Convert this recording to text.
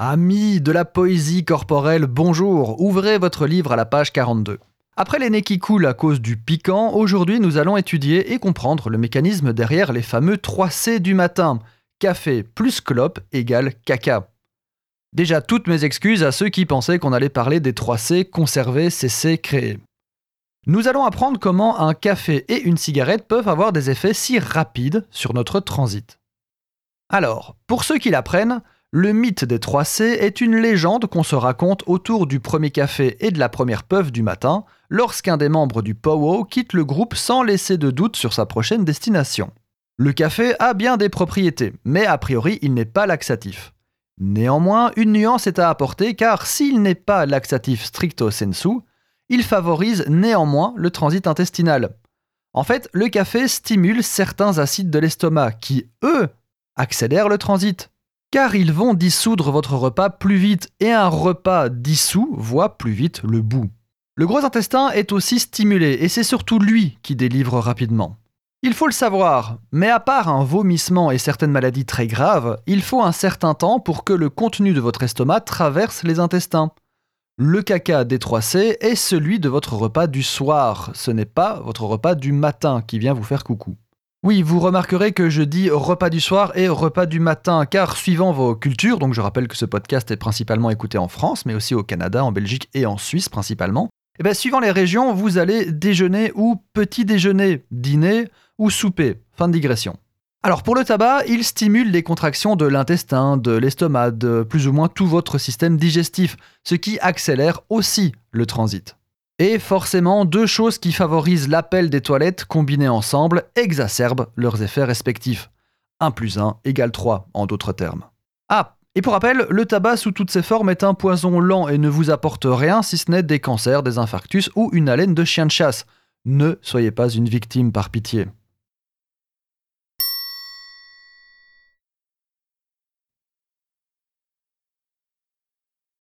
Amis de la poésie corporelle, bonjour, ouvrez votre livre à la page 42. Après les qui coulent à cause du piquant, aujourd'hui nous allons étudier et comprendre le mécanisme derrière les fameux 3C du matin. Café plus clope égale caca. Déjà toutes mes excuses à ceux qui pensaient qu'on allait parler des 3C conserver, cesser, créer. Nous allons apprendre comment un café et une cigarette peuvent avoir des effets si rapides sur notre transit. Alors, pour ceux qui l'apprennent, le mythe des 3C est une légende qu'on se raconte autour du premier café et de la première puff du matin, lorsqu'un des membres du Powo quitte le groupe sans laisser de doute sur sa prochaine destination. Le café a bien des propriétés, mais a priori il n'est pas laxatif. Néanmoins, une nuance est à apporter car s'il n'est pas laxatif stricto sensu, il favorise néanmoins le transit intestinal. En fait, le café stimule certains acides de l'estomac qui, eux, accélèrent le transit. Car ils vont dissoudre votre repas plus vite et un repas dissous voit plus vite le bout. Le gros intestin est aussi stimulé et c'est surtout lui qui délivre rapidement. Il faut le savoir, mais à part un vomissement et certaines maladies très graves, il faut un certain temps pour que le contenu de votre estomac traverse les intestins. Le caca des 3C est celui de votre repas du soir, ce n'est pas votre repas du matin qui vient vous faire coucou. Oui, vous remarquerez que je dis repas du soir et repas du matin, car suivant vos cultures, donc je rappelle que ce podcast est principalement écouté en France, mais aussi au Canada, en Belgique et en Suisse principalement, et eh bien suivant les régions, vous allez déjeuner ou petit déjeuner, dîner ou souper. Fin de digression. Alors pour le tabac, il stimule les contractions de l'intestin, de l'estomac, de plus ou moins tout votre système digestif, ce qui accélère aussi le transit. Et forcément, deux choses qui favorisent l'appel des toilettes combinées ensemble exacerbent leurs effets respectifs. 1 plus 1 égale 3 en d'autres termes. Ah, et pour rappel, le tabac sous toutes ses formes est un poison lent et ne vous apporte rien si ce n'est des cancers, des infarctus ou une haleine de chien de chasse. Ne soyez pas une victime par pitié.